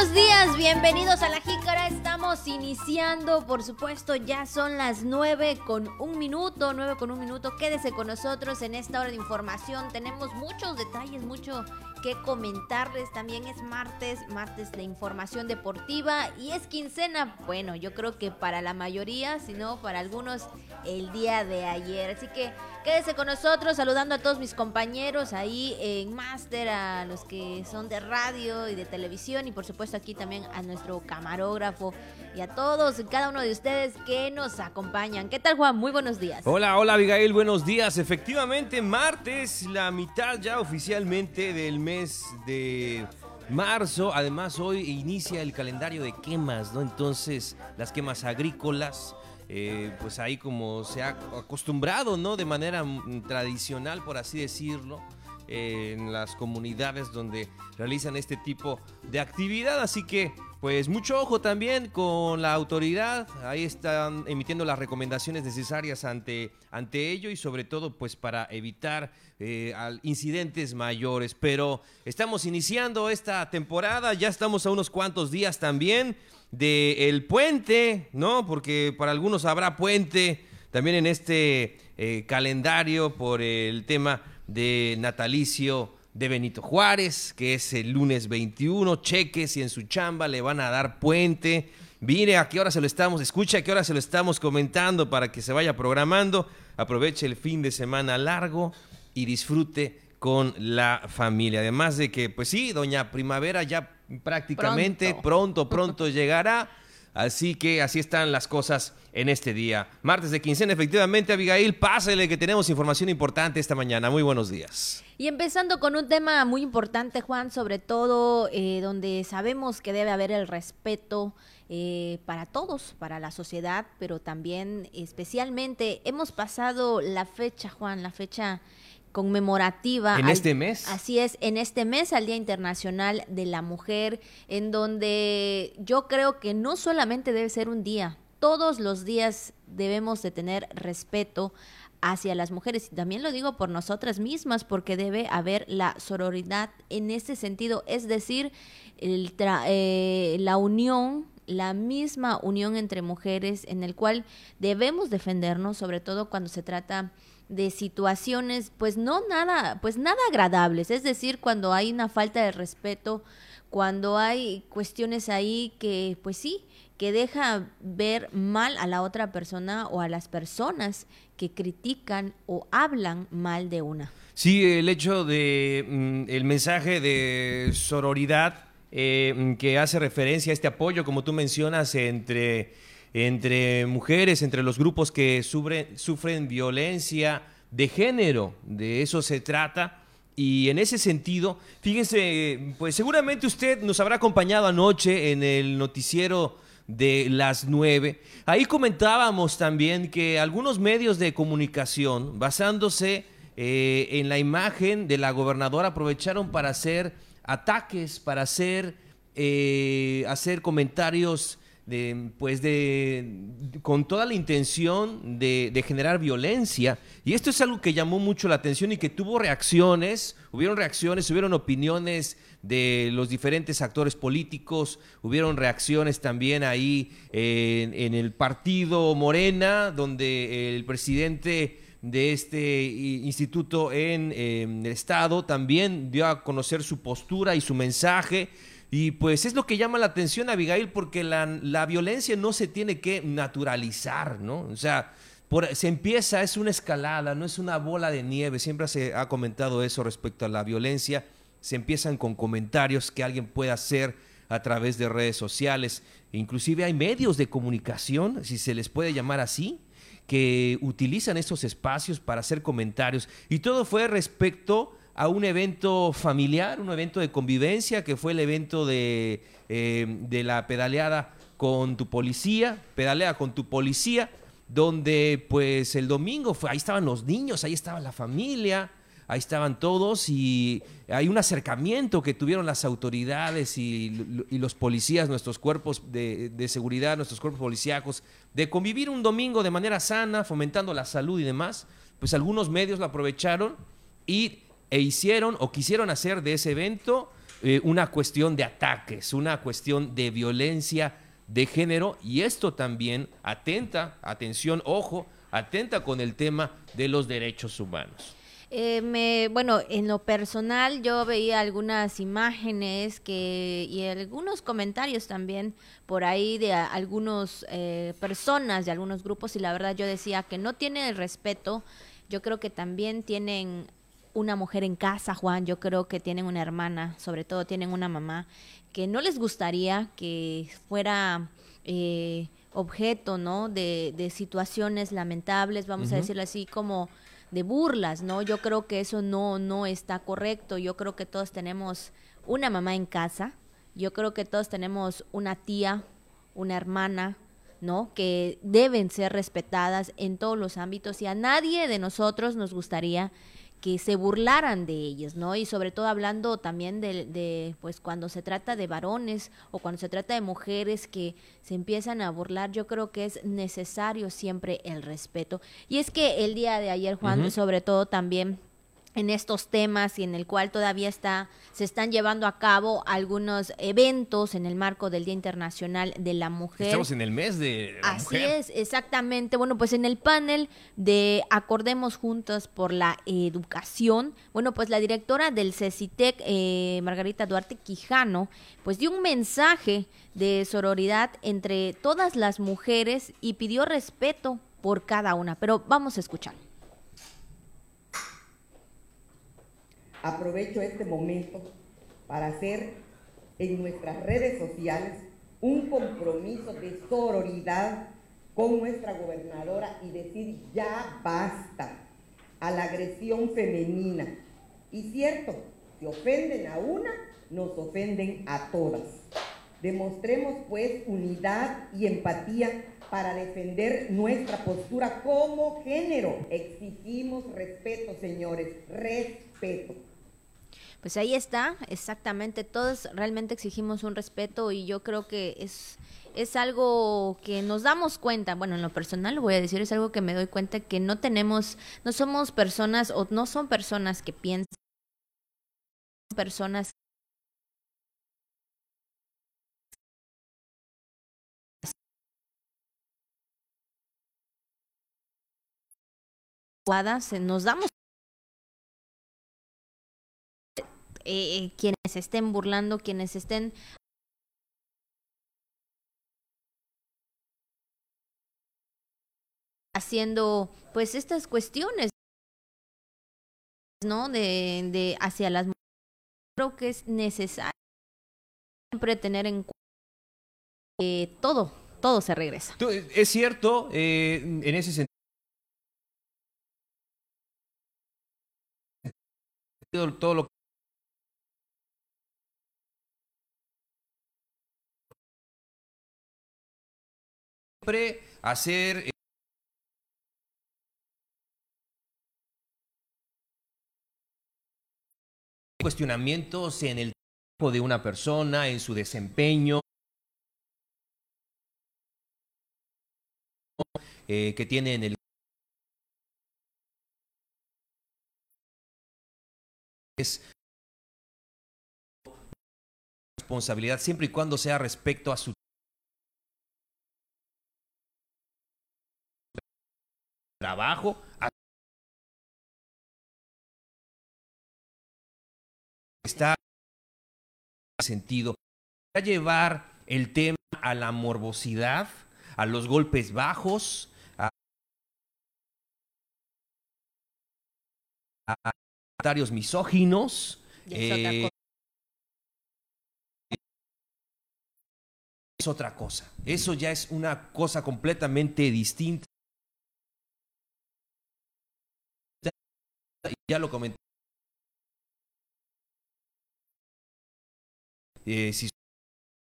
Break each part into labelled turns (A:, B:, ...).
A: buenos días, bienvenidos a la Jícara. Estamos iniciando, por supuesto, ya son las nueve con un minuto, nueve con un minuto. Quédese con nosotros en esta hora de información. Tenemos muchos detalles, mucho que comentarles. También es martes, martes de información deportiva y es quincena. Bueno, yo creo que para la mayoría, si no para algunos, el día de ayer. Así que quédese con nosotros, saludando a todos mis compañeros ahí en Master, a los que son de radio y de televisión y por supuesto aquí también a nuestro camarógrafo y a todos, cada uno de ustedes que nos acompañan. ¿Qué tal Juan? Muy buenos días.
B: Hola, hola Abigail, buenos días. Efectivamente, martes, la mitad ya oficialmente del mes de marzo. Además, hoy inicia el calendario de quemas, ¿no? Entonces, las quemas agrícolas. Eh, pues ahí como se ha acostumbrado, ¿no? De manera mm, tradicional, por así decirlo, en las comunidades donde realizan este tipo de actividad. Así que pues mucho ojo también con la autoridad, ahí están emitiendo las recomendaciones necesarias ante, ante ello y sobre todo pues para evitar eh, incidentes mayores. Pero estamos iniciando esta temporada, ya estamos a unos cuantos días también del puente, ¿no? Porque para algunos habrá puente también en este eh, calendario por el tema de natalicio de Benito Juárez, que es el lunes 21. Cheque si en su chamba le van a dar puente. Mire a qué hora se lo estamos, escucha a qué hora se lo estamos comentando para que se vaya programando. Aproveche el fin de semana largo y disfrute con la familia. Además de que, pues sí, doña Primavera ya prácticamente pronto, pronto, llegará. Así que así están las cosas en este día. Martes de quincena, efectivamente, Abigail, pásele que tenemos información importante esta mañana. Muy buenos días.
A: Y empezando con un tema muy importante, Juan, sobre todo eh, donde sabemos que debe haber el respeto eh, para todos, para la sociedad, pero también especialmente hemos pasado la fecha, Juan, la fecha conmemorativa.
B: ¿En este mes?
A: Así es, en este mes al Día Internacional de la Mujer, en donde yo creo que no solamente debe ser un día, todos los días debemos de tener respeto hacia las mujeres. Y también lo digo por nosotras mismas, porque debe haber la sororidad en ese sentido, es decir, el eh, la unión la misma unión entre mujeres en el cual debemos defendernos, sobre todo cuando se trata de situaciones pues no nada pues nada agradables, es decir, cuando hay una falta de respeto, cuando hay cuestiones ahí que pues sí, que deja ver mal a la otra persona o a las personas que critican o hablan mal de una.
B: Sí, el hecho de mm, el mensaje de sororidad eh, que hace referencia a este apoyo, como tú mencionas, entre, entre mujeres, entre los grupos que sufren, violencia de género, de eso se trata. Y en ese sentido, fíjense, pues seguramente usted nos habrá acompañado anoche en el noticiero de las nueve. Ahí comentábamos también que algunos medios de comunicación, basándose eh, en la imagen de la gobernadora, aprovecharon para hacer ataques, para hacer, eh, hacer comentarios de, pues de, con toda la intención de, de, generar violencia. Y esto es algo que llamó mucho la atención y que tuvo reacciones, hubieron reacciones, hubieron opiniones de los diferentes actores políticos, hubieron reacciones también ahí en, el partido Morena, donde el presidente de este instituto en, el Estado también dio a conocer su postura y su mensaje. Y pues es lo que llama la atención, Abigail, porque la, la violencia no se tiene que naturalizar, ¿no? O sea, se empieza, es una escalada, no es una bola de nieve. Siempre se ha comentado eso respecto a la violencia se empiezan con comentarios que alguien puede hacer a través de redes sociales. Inclusive hay medios de comunicación, si se les puede llamar así, que utilizan esos espacios para hacer comentarios. Y todo fue respecto a un evento familiar, un evento de convivencia, que fue el evento de, eh, de la pedaleada con tu policía, pedalea con tu policía, donde pues el domingo fue, ahí estaban los niños, ahí estaba la familia, ahí estaban todos y hay un acercamiento que tuvieron las autoridades y, los policías, nuestros cuerpos de, seguridad, nuestros cuerpos policíacos, de convivir un domingo de manera sana, fomentando la salud y demás, pues algunos medios lo aprovecharon y, e hicieron o quisieron hacer de ese evento eh, una cuestión de ataques, una cuestión de violencia de género y esto también atenta, atención, ojo, atenta con el tema de los derechos humanos.
A: Eh, me, bueno, en lo personal yo veía algunas imágenes que y algunos comentarios también por ahí de algunas eh, personas, de algunos grupos y la verdad yo decía que no tienen el respeto. Yo creo que también tienen una mujer en casa, Juan, yo creo que tienen una hermana, sobre todo tienen una mamá, que no les gustaría que fuera eh, objeto, ¿no? De, de, situaciones lamentables, vamos a decirlo así, como de burlas, ¿no? Yo creo que eso no, no está correcto. Yo creo que todos tenemos una mamá en casa. Yo creo que todos tenemos una tía, una hermana, ¿no? Que deben ser respetadas en todos los ámbitos y a nadie de nosotros nos gustaría que se burlaran de ellos, ¿no? Y sobre todo hablando también de, de, pues cuando se trata de varones o cuando se trata de mujeres que se empiezan a burlar, yo creo que es necesario siempre el respeto. Y es que el día de ayer, Juan, sobre todo también en estos temas y en el cual todavía está se están llevando a cabo algunos eventos en el marco del Día Internacional de la Mujer.
B: Estamos en el mes de la
A: Así es, exactamente. Bueno, pues en el panel de Acordemos Juntos por la Educación, bueno, pues la directora del CECITEC, eh, Margarita Duarte Quijano, pues dio un mensaje de sororidad entre todas las mujeres y pidió respeto por cada una. Pero vamos a escuchar.
C: Aprovecho este momento para hacer en nuestras redes sociales un compromiso de sororidad con nuestra gobernadora y decir ya basta a la agresión femenina. Y cierto, si ofenden a una, nos ofenden a todas. Demostremos pues unidad y empatía para defender nuestra postura como género. Exigimos respeto, señores, respeto.
A: Pues ahí está, exactamente. Todos realmente exigimos un respeto y yo creo que es, es algo que nos damos cuenta. Bueno, en lo personal lo voy a decir, es algo que me doy cuenta que no tenemos, no somos personas o no son personas que piensan, personas nos damos Eh, eh, quienes estén burlando, quienes estén haciendo pues estas cuestiones no de, de hacia las mujeres creo que es necesario siempre tener en cuenta que todo todo se regresa.
B: Es cierto eh, en ese sentido todo lo que hacer eh, cuestionamientos en el tiempo de una persona, en su desempeño, eh, que tiene en el es responsabilidad siempre y cuando sea respecto a su trabajo. Está en sentido a llevar el tema a la morbosidad, a los golpes bajos, a, comentarios misóginos. Eh, es otra cosa. Eso ya es una cosa completamente distinta. Ya lo comenté. Eh, si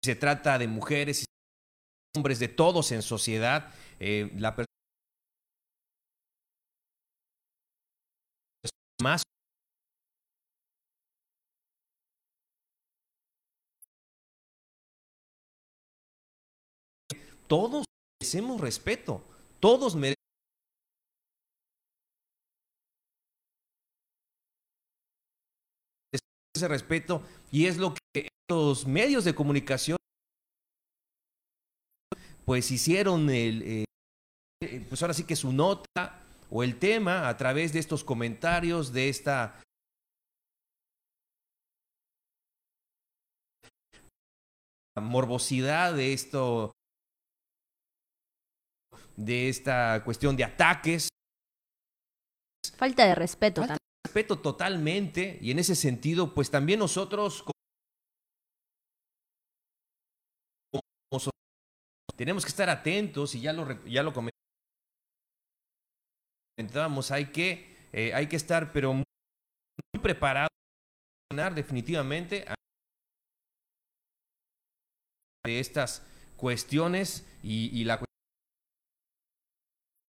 B: se trata de mujeres, y hombres, de todos en sociedad, eh, la persona más todos merecemos respeto, todos merecemos ese respeto y es lo que los medios de comunicación pues hicieron el, eh, pues ahora sí que su nota o el tema a través de estos comentarios, de esta morbosidad, de esto, de esta cuestión de ataques.
A: Falta de respeto.
B: Falta respeto totalmente y en ese sentido, pues también nosotros tenemos que estar atentos y ya lo, ya lo comentábamos, hay que, eh, hay que estar pero muy, preparados definitivamente de estas cuestiones y, y la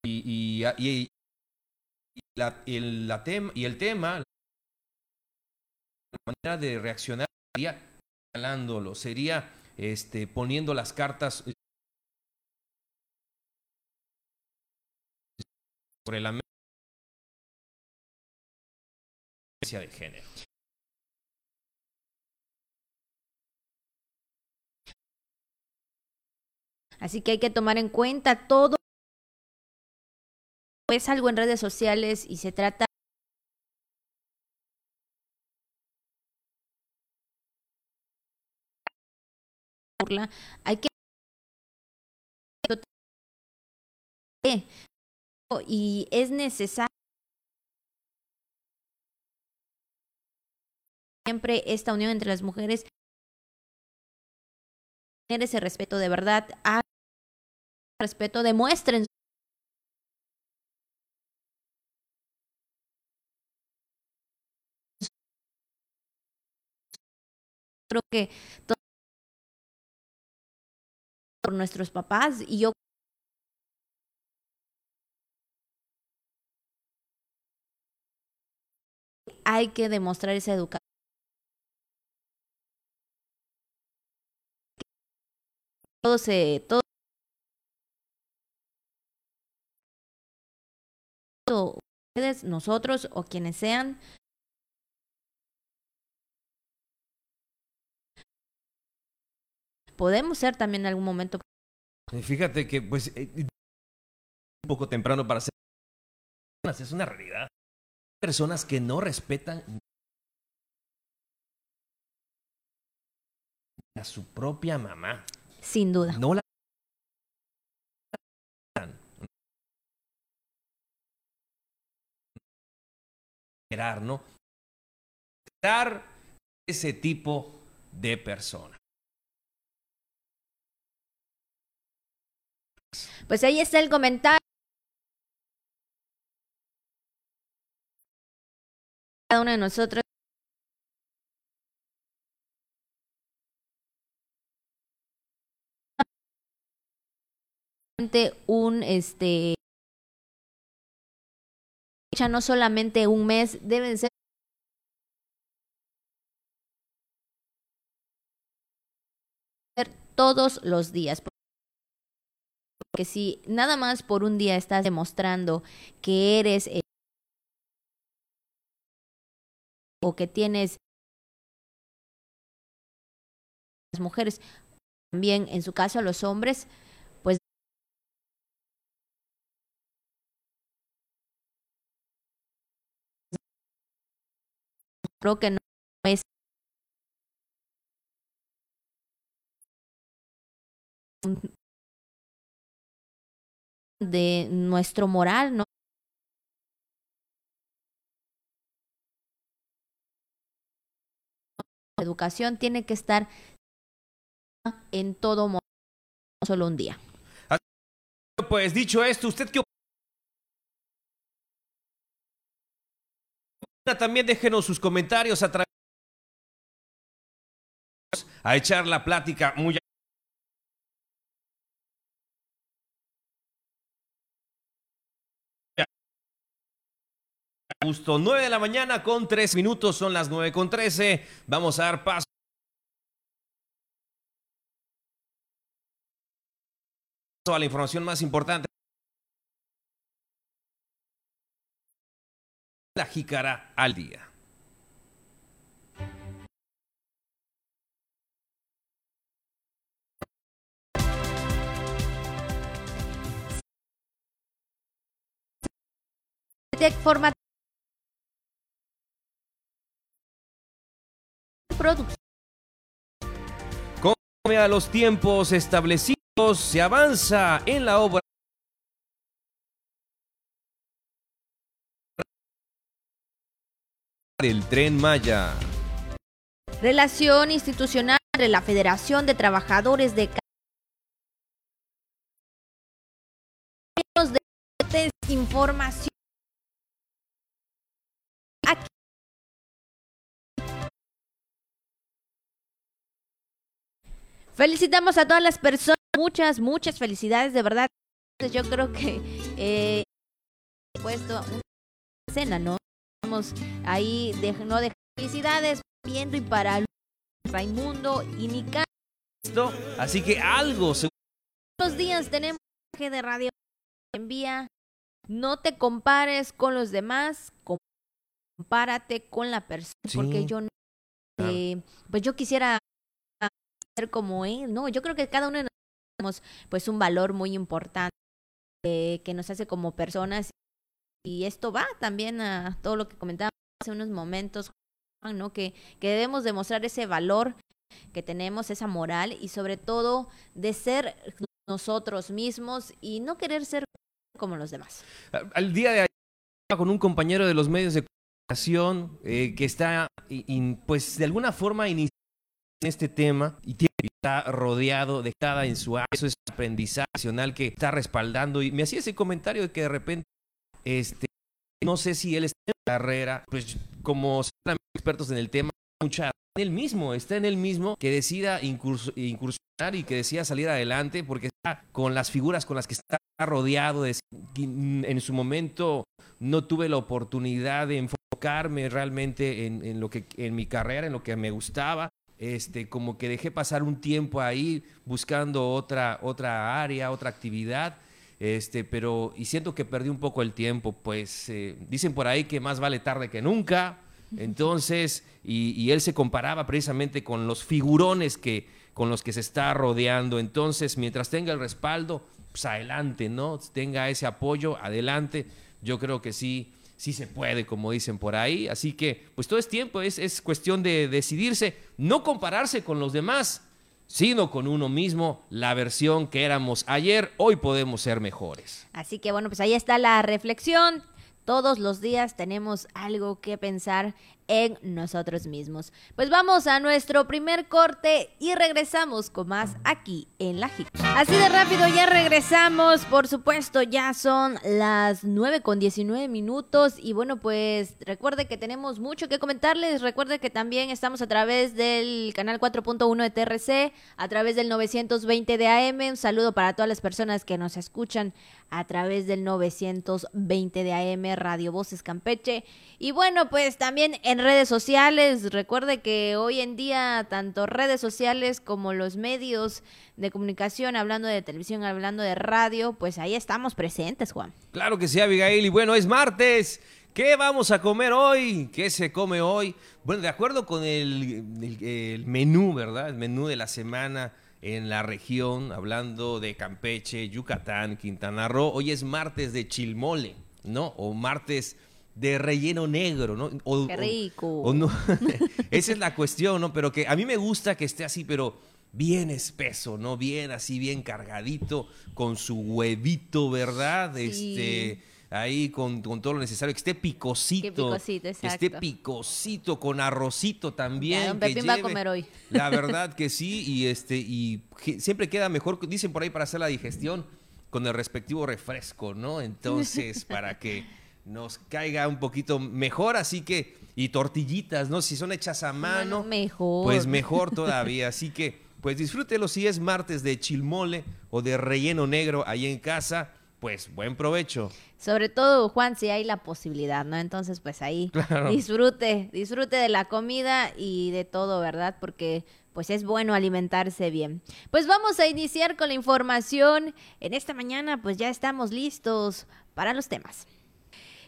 B: y, y, la, el, la tema, y el tema, la manera de reaccionar sería señalándolo, sería este, poniendo las cartas sobre la mesa de género.
A: Así que hay que tomar en cuenta todo. Es algo en redes sociales y se trata hay que y es necesario siempre esta unión entre las mujeres tener ese respeto de verdad a respeto demuestren creo que por nuestros papás y yo hay que demostrar esa educación. Todo se, ustedes, nosotros o quienes sean, podemos ser también en algún momento.
B: Fíjate que pues eh, un poco temprano para ser es una realidad personas que no respetan a su propia mamá.
A: Sin duda.
B: No la ¿no? Dar ese tipo de persona.
A: Pues ahí está el comentario. cada uno de nosotros un este ya no solamente un mes deben ser todos los días porque si nada más por un día estás demostrando que eres eh, o que tienes las mujeres, también en su caso los hombres, pues creo que no es de nuestro moral, ¿no? educación tiene que estar en todo momento, no solo un día.
B: Pues dicho esto, ¿usted qué opina? También déjenos sus comentarios a través a echar la plática muy Justo 9 de la mañana con 3 minutos, son las 9 con 13. Vamos a dar paso. a la información más importante. La jícara al día.
A: Forma producción.
B: Come a los tiempos establecidos, se avanza en la obra del Tren Maya.
A: Relación institucional entre la Federación de Trabajadores de de información. Felicitamos a todas las personas, muchas, muchas felicidades, de verdad. Yo creo que eh, puesto una cena, ¿no? Vamos ahí, de, no de felicidades, viendo y para Raimundo y Nica.
B: Así que algo se...
A: Los días tenemos de radio envía no te compares con los demás, compárate con la persona, porque yo no, eh, pues yo quisiera ser como él, no, yo creo que cada uno de nosotros tenemos pues un valor muy importante eh, que nos hace como personas y esto va también a todo lo que comentábamos hace unos momentos, ¿no? Que, que debemos demostrar ese valor que tenemos, esa moral y sobre todo de ser nosotros mismos y no querer ser como los demás.
B: Al día de ayer con un compañero de los medios de comunicación eh, que está, pues de alguna forma iniciando este tema y está rodeado de cada en su eso es aprendizaje nacional que está respaldando y me hacía ese comentario de que de repente este no sé si él está en la carrera pues como expertos en el tema mucha en él mismo está en él mismo que decida incursionar y que decida salir adelante porque está con las figuras con las que está rodeado de en su momento no tuve la oportunidad de enfocarme realmente en, lo que en mi carrera, en lo que me gustaba. Este, como que dejé pasar un tiempo ahí buscando otra, otra área, otra actividad. Este, pero, y siento que perdí un poco el tiempo, pues eh, dicen por ahí que más vale tarde que nunca. Entonces, y, y él se comparaba precisamente con los figurones que, con los que se está rodeando. Entonces, mientras tenga el respaldo, pues adelante, ¿no? Tenga ese apoyo, adelante. Yo creo que sí, sí se puede, como dicen por ahí. Así que, pues todo es tiempo, es, es cuestión de decidirse, no compararse con los demás, sino con uno mismo, la versión que éramos ayer, hoy podemos ser mejores.
A: Así que bueno, pues ahí está la reflexión. Todos los días tenemos algo que pensar en nosotros mismos. Pues vamos a nuestro primer corte y regresamos con más aquí en La JIC. Así de rápido ya regresamos, por supuesto, ya son las 9 con 19 minutos y bueno, pues recuerde que tenemos mucho que comentarles, recuerde que también estamos a través del canal 4.1 de TRC, a través del 920 de AM, un saludo para todas las personas que nos escuchan a través del 920 de AM Radio Voces Campeche y bueno, pues también en redes sociales. Recuerde que hoy en día tanto redes sociales como los medios de comunicación, hablando de televisión, hablando de radio, pues ahí estamos presentes, Juan.
B: Claro que sí, Abigail. Y bueno, es martes. ¿Qué vamos a comer hoy? ¿Qué se come hoy? Bueno, de acuerdo con el, menú, ¿verdad? El menú de la semana en la región, hablando de Campeche, Yucatán, Quintana Roo. Hoy es martes de chilmole, ¿no? O martes de relleno negro, ¿no?
A: Qué rico.
B: Esa es la cuestión, ¿no? Pero que a mí me gusta que esté así, pero bien espeso, ¿no? Bien así, bien cargadito, con su huevito, ¿verdad? Este, ahí con, todo lo necesario, que esté picosito.
A: picosito, exacto.
B: Que esté picosito, con arrocito también.
A: don va a comer hoy.
B: La verdad que sí, y este, y siempre queda mejor, dicen por ahí para hacer la digestión, con el respectivo refresco, ¿no? Entonces, para que nos caiga un poquito mejor, así que, y tortillitas, ¿no? Si son hechas a mano,
A: mejor.
B: pues mejor todavía, así que, pues disfrútelo si es martes de chilmole o de relleno negro ahí en casa, pues buen provecho.
A: Sobre todo, Juan, si hay la posibilidad, ¿no? Entonces, pues ahí disfrute, disfrute de la comida y de todo, ¿verdad? Porque pues es bueno alimentarse bien. Pues vamos a iniciar con la información. En esta mañana, pues ya estamos listos para los temas.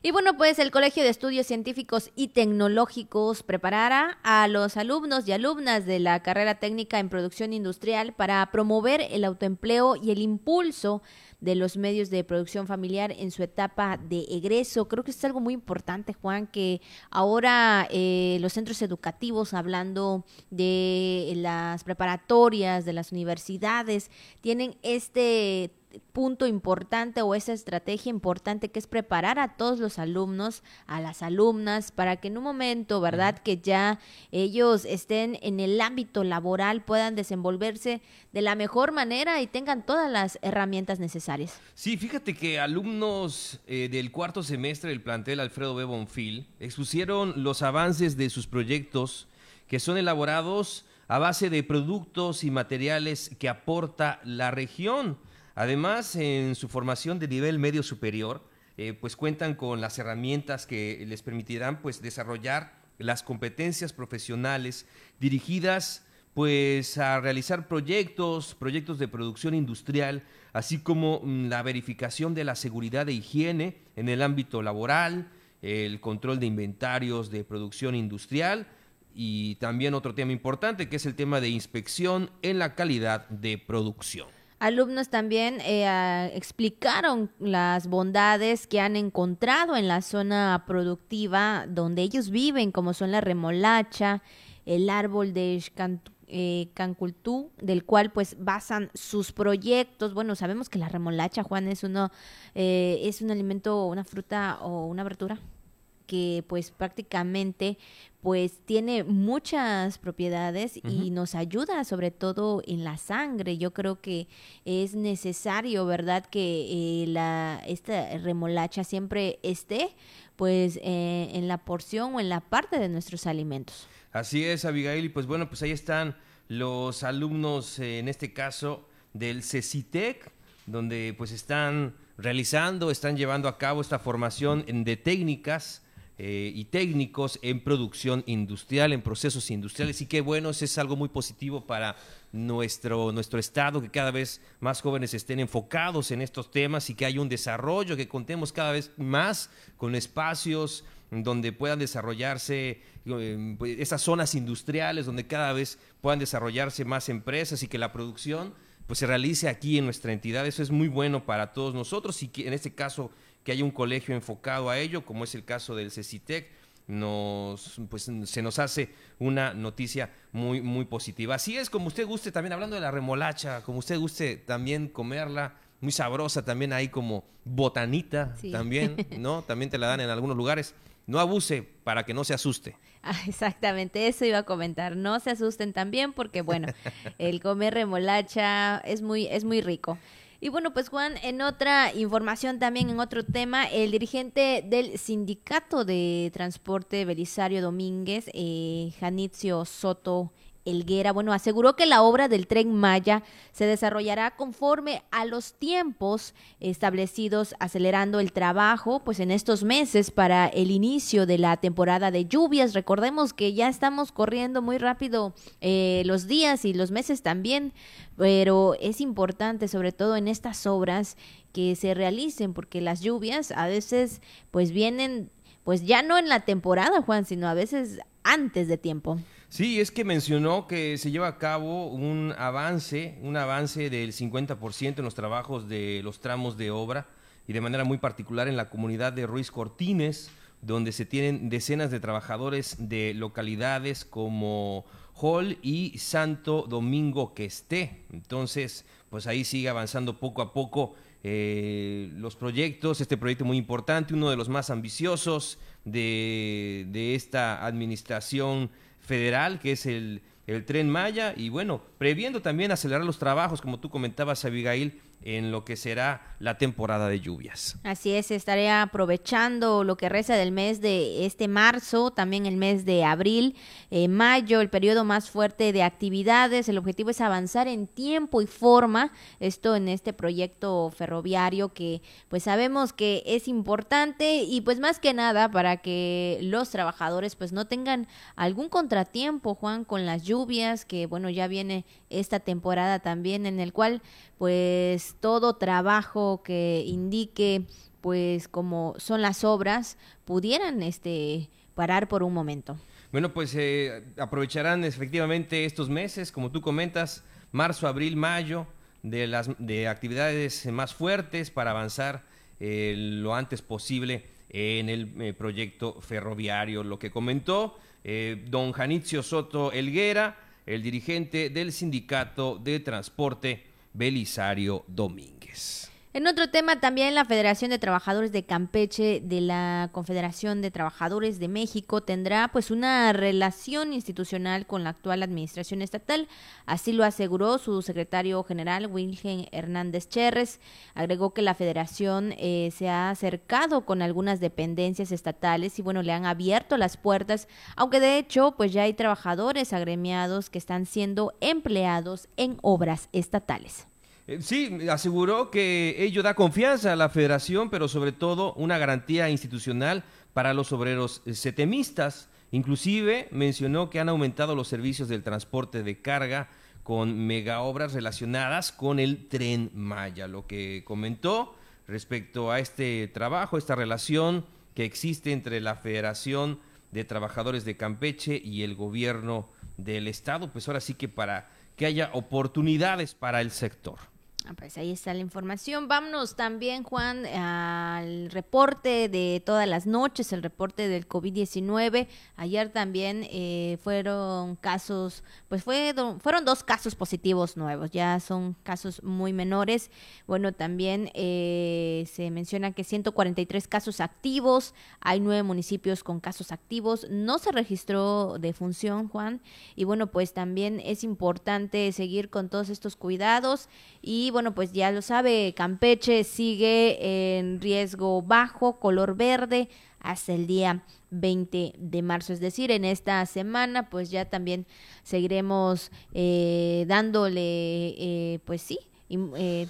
A: Y bueno, pues el Colegio de Estudios Científicos y Tecnológicos preparará a los alumnos y alumnas de la carrera técnica en producción industrial para promover el autoempleo y el impulso de los medios de producción familiar en su etapa de egreso. Creo que es algo muy importante, Juan, que ahora eh, los centros educativos, hablando de las preparatorias, de las universidades, tienen este punto importante o esa estrategia importante que es preparar a todos los alumnos, a las alumnas, para que en un momento, ¿verdad? Que ya ellos estén en el ámbito laboral, puedan desenvolverse de la mejor manera y tengan todas las herramientas necesarias.
B: Sí, fíjate que alumnos eh, del cuarto semestre del plantel Alfredo B. Bonfil expusieron los avances de sus proyectos que son elaborados a base de productos y materiales que aporta la región. Además, en su formación de nivel medio superior, eh, pues cuentan con las herramientas que les permitirán pues desarrollar las competencias profesionales dirigidas pues a realizar proyectos, proyectos de producción industrial, así como mm, la verificación de la seguridad de higiene en el ámbito laboral, el control de inventarios de producción industrial y también otro tema importante que es el tema de inspección en la calidad de producción.
A: Alumnos también eh, explicaron las bondades que han encontrado en la zona productiva donde ellos viven, como son la remolacha, el árbol de eh, Cancultú, del cual pues basan sus proyectos. Bueno, sabemos que la remolacha, Juan, es uno, eh, es un alimento, una fruta o una verdura que pues prácticamente pues tiene muchas propiedades y nos ayuda sobre todo en la sangre. Yo creo que es necesario, ¿verdad? Que eh, la, esta remolacha siempre esté pues eh, en la porción o en la parte de nuestros alimentos.
B: Así es, Abigail, y pues bueno, pues ahí están los alumnos, eh, en este caso, del CECITEC, donde pues están realizando, están llevando a cabo esta formación de técnicas eh, y técnicos en producción industrial, en procesos industriales. Y qué bueno, eso es algo muy positivo para nuestro, nuestro estado, que cada vez más jóvenes estén enfocados en estos temas y que haya un desarrollo, que contemos cada vez más con espacios donde puedan desarrollarse eh, pues, esas zonas industriales, donde cada vez puedan desarrollarse más empresas y que la producción pues se realice aquí en nuestra entidad. Eso es muy bueno para todos nosotros y que en este caso que haya un colegio enfocado a ello, como es el caso del CECITEC, nos, pues, se nos hace una noticia muy, muy positiva. Así es, como usted guste, también hablando de la remolacha, como usted guste también comerla, muy sabrosa también ahí como botanita también, ¿no? También te la dan en algunos lugares. No abuse para que no se asuste.
A: Ah, exactamente, eso iba a comentar. No se asusten también porque, bueno, el comer remolacha es muy, es muy rico. Y bueno, pues Juan, en otra información también, en otro tema, el dirigente del Sindicato de Transporte Belisario Domínguez, eh, Soto Elguera, bueno, aseguró que la obra del tren Maya se desarrollará conforme a los tiempos establecidos, acelerando el trabajo, pues en estos meses para el inicio de la temporada de lluvias. Recordemos que ya estamos corriendo muy rápido eh, los días y los meses también, pero es importante, sobre todo en estas obras, que se realicen, porque las lluvias a veces, pues vienen, pues ya no en la temporada, Juan, sino a veces antes de tiempo.
B: Sí, es que mencionó que se lleva a cabo un avance, un avance del 50% en los trabajos de los tramos de obra y de manera muy particular en la comunidad de Ruiz Cortines, donde se tienen decenas de trabajadores de localidades como Hall y Santo Domingo que esté. Entonces, pues ahí sigue avanzando poco a poco eh, los proyectos, este proyecto muy importante, uno de los más ambiciosos de, de esta administración federal, que es el, el tren Maya, y bueno, previendo también acelerar los trabajos, como tú comentabas, Abigail, en lo que será la temporada de lluvias.
A: Así es, estaré aprovechando lo que resta del mes de este marzo, también el mes de abril, eh, mayo, el periodo más fuerte de actividades. El objetivo es avanzar en tiempo y forma, esto en este proyecto ferroviario que pues sabemos que es importante y pues más que nada para que los trabajadores pues no tengan algún contratiempo, Juan, con las lluvias, que bueno, ya viene esta temporada también en el cual pues todo trabajo que indique pues como son las obras, pudieran este parar por un momento.
B: Bueno, pues eh, aprovecharán efectivamente estos meses, como tú comentas, marzo, abril, mayo, de las de actividades más fuertes para avanzar eh, lo antes posible en el eh, proyecto ferroviario. Lo que comentó don Janitzio Soto Elguera, el dirigente del sindicato de transporte Belisario Domínguez.
A: En otro tema, también la Federación de Trabajadores de Campeche de la Confederación de Trabajadores de México tendrá pues una relación institucional con la actual administración estatal. Así lo aseguró su secretario general, Wilhelm Hernández Cherres. Agregó que la federación eh, se ha acercado con algunas dependencias estatales y bueno, le han abierto las puertas, aunque de hecho pues ya hay trabajadores agremiados que están siendo empleados en obras estatales.
B: Eh, sí, aseguró que ello da confianza a la federación, pero sobre todo una garantía institucional para los obreros eh, setemistas. Inclusive mencionó que han aumentado los servicios del transporte de carga con megaobras relacionadas con el tren Maya. Lo que comentó respecto a este trabajo, esta relación que existe entre la Federación de Trabajadores de Campeche y el gobierno del Estado, pues ahora sí que para que haya oportunidades para el sector.
A: Ah, pues ahí está la información. Vámonos también, Juan, al reporte de todas las noches, el reporte del COVID-19. Ayer también eh, fueron casos, pues fue, fueron dos casos positivos nuevos, ya son casos muy menores. Bueno, también eh, se menciona que 143 casos activos, hay nueve municipios con casos activos, no se registró defunción, Juan, y bueno, pues también es importante seguir con todos estos cuidados y bueno, pues ya lo sabe, Campeche sigue en riesgo bajo, color verde, hasta el día 20 de marzo. Es decir, en esta semana, pues ya también seguiremos eh, dándole, eh, pues sí, eh,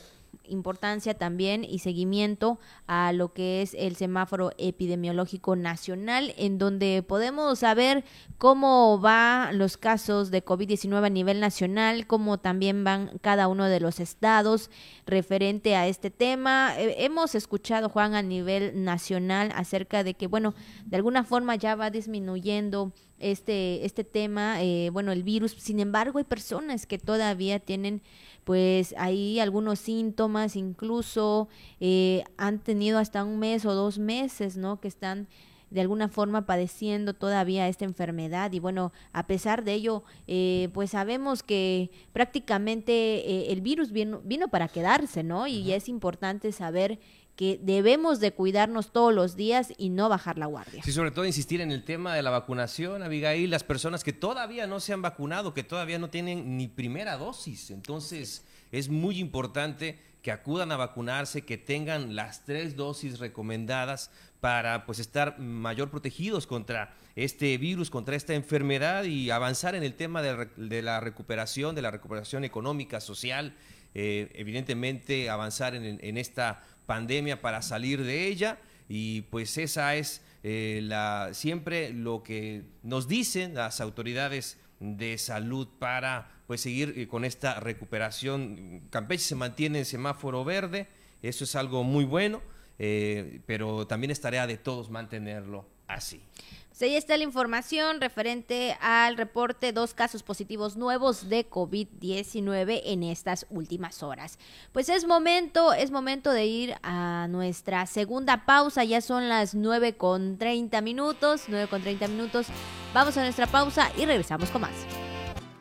A: importancia también y seguimiento a lo que es el semáforo epidemiológico nacional, en donde podemos saber cómo van los casos de COVID-19 a nivel nacional, cómo también van cada uno de los estados referente a este tema. Eh, hemos escuchado, Juan, a nivel nacional acerca de que, bueno, de alguna forma ya va disminuyendo este, este tema, eh, bueno, el virus. Sin embargo, hay personas que todavía tienen pues hay algunos síntomas, incluso eh, han tenido hasta un mes o dos meses, ¿no? Que están de alguna forma padeciendo todavía esta enfermedad y bueno, a pesar de ello, eh, pues sabemos que prácticamente eh, el virus vino, vino para quedarse, ¿no? Y es importante saber que debemos de cuidarnos todos los días y no bajar la guardia.
B: Sí, sobre todo insistir en el tema de la vacunación, Abigail, las personas que todavía no se han vacunado, que todavía no tienen ni primera dosis. Entonces, es muy importante que acudan a vacunarse, que tengan las tres dosis recomendadas para pues estar mayor protegidos contra este virus, contra esta enfermedad y avanzar en el tema de, la recuperación, de la recuperación económica, social, eh, evidentemente avanzar en esta pandemia para salir de ella y pues esa es eh, la, siempre lo que nos dicen las autoridades de salud para pues seguir eh, con esta recuperación. Campeche se mantiene en semáforo verde, eso es algo muy bueno, pero también es tarea de todos mantenerlo así.
A: Pues ahí está la información referente al reporte, dos casos positivos nuevos de COVID-19 en estas últimas horas. Pues es momento, es momento de ir a nuestra segunda pausa, ya son las 9 con 30 minutos, 9 con 30 minutos. Vamos a nuestra pausa y regresamos con más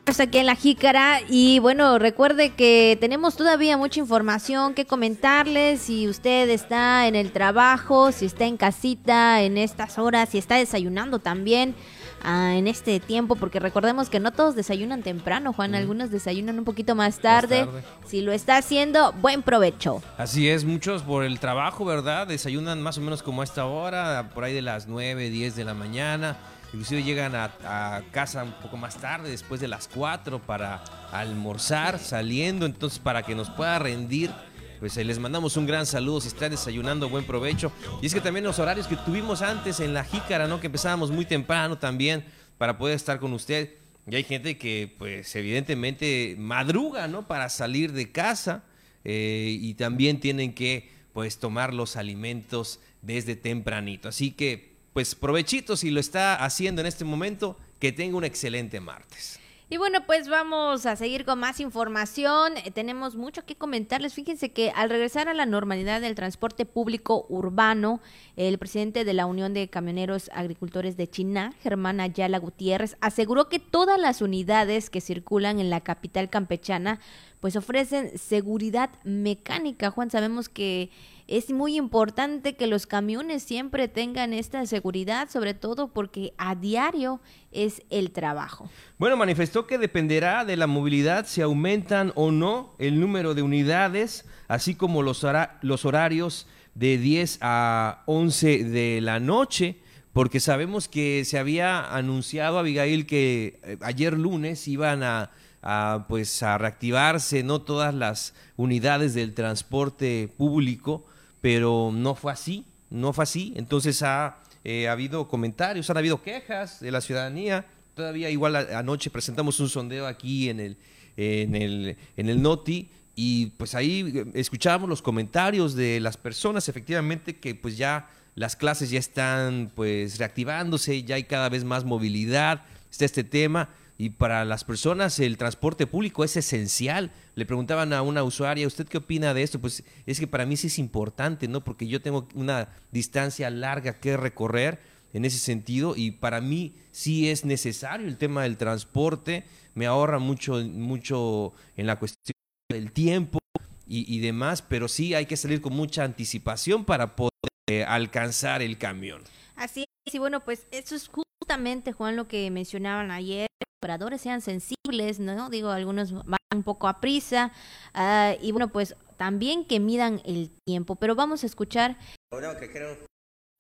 A: aquí en la jícara y bueno, recuerde que tenemos todavía mucha información que comentarles si usted está en el trabajo, si está en casita en estas horas, si está desayunando también ah, en este tiempo, porque recordemos que no todos desayunan temprano, Juan, algunos desayunan un poquito más tarde. más tarde. Si lo está haciendo, buen provecho.
B: Así es, muchos por el trabajo, ¿verdad? Desayunan más o menos como a esta hora, por ahí de las 9, 10 de la mañana Inclusive llegan a, casa un poco más tarde, después de las 4, para almorzar, saliendo, entonces para que nos pueda rendir. Pues les mandamos un gran saludo si están desayunando, buen provecho. Y es que también los horarios que tuvimos antes en la jícara, ¿no? Que empezábamos muy temprano también para poder estar con usted. Y hay gente que, pues, evidentemente madruga, ¿no? Para salir de casa. Eh, y también tienen que pues tomar los alimentos desde tempranito. Así que pues provechito si lo está haciendo en este momento, que tenga un excelente martes.
A: Y bueno, pues vamos a seguir con más información. Eh, tenemos mucho que comentarles. Fíjense que al regresar a la normalidad del transporte público urbano, el presidente de la Unión de Camioneros Agricultores de China, Germán Ayala Gutiérrez, aseguró que todas las unidades que circulan en la capital campechana pues ofrecen seguridad mecánica. Juan, sabemos que es muy importante que los camiones siempre tengan esta seguridad, sobre todo porque a diario es el trabajo.
B: Bueno, manifestó que dependerá de la movilidad si aumentan o no el número de unidades, así como los, horarios de 10 a 11 de la noche porque sabemos que se había anunciado, Abigail, que eh, ayer lunes iban a a, pues, a reactivarse, no todas las unidades del transporte público, pero no fue así, no fue así. Entonces ha, eh, habido comentarios, han habido quejas de la ciudadanía. Todavía igual anoche presentamos un sondeo aquí en el, en el, en el NOTI y pues ahí eh, escuchábamos los comentarios de las personas efectivamente que pues ya las clases ya están pues reactivándose, ya hay cada vez más movilidad, está este tema y para las personas el transporte público es esencial. Le preguntaban a una usuaria, ¿usted qué opina de esto? Pues es que para mí sí es importante, ¿no? Porque yo tengo una distancia larga que recorrer en ese sentido y para mí sí es necesario el tema del transporte, me ahorra mucho, mucho en la cuestión del tiempo y, demás, pero sí hay que salir con mucha anticipación para poder eh, alcanzar el camión.
A: Así es, y bueno, pues eso es justamente, Juan, lo que mencionaban ayer operadores sean sensibles, ¿no? Digo, algunos van un poco a prisa uh, y bueno, pues también que midan el tiempo, pero vamos a escuchar.
D: Lo que creo